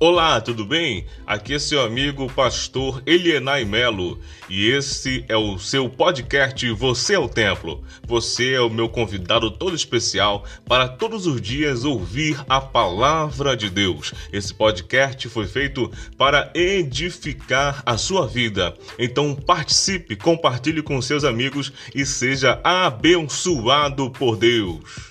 Olá, tudo bem? Aqui é seu amigo pastor Elienay Melo e esse é o seu podcast Você é o Templo. Você é o meu convidado todo especial para todos os dias ouvir a palavra de Deus. Esse podcast foi feito para edificar a sua vida. Então participe, compartilhe com seus amigos e seja abençoado por Deus.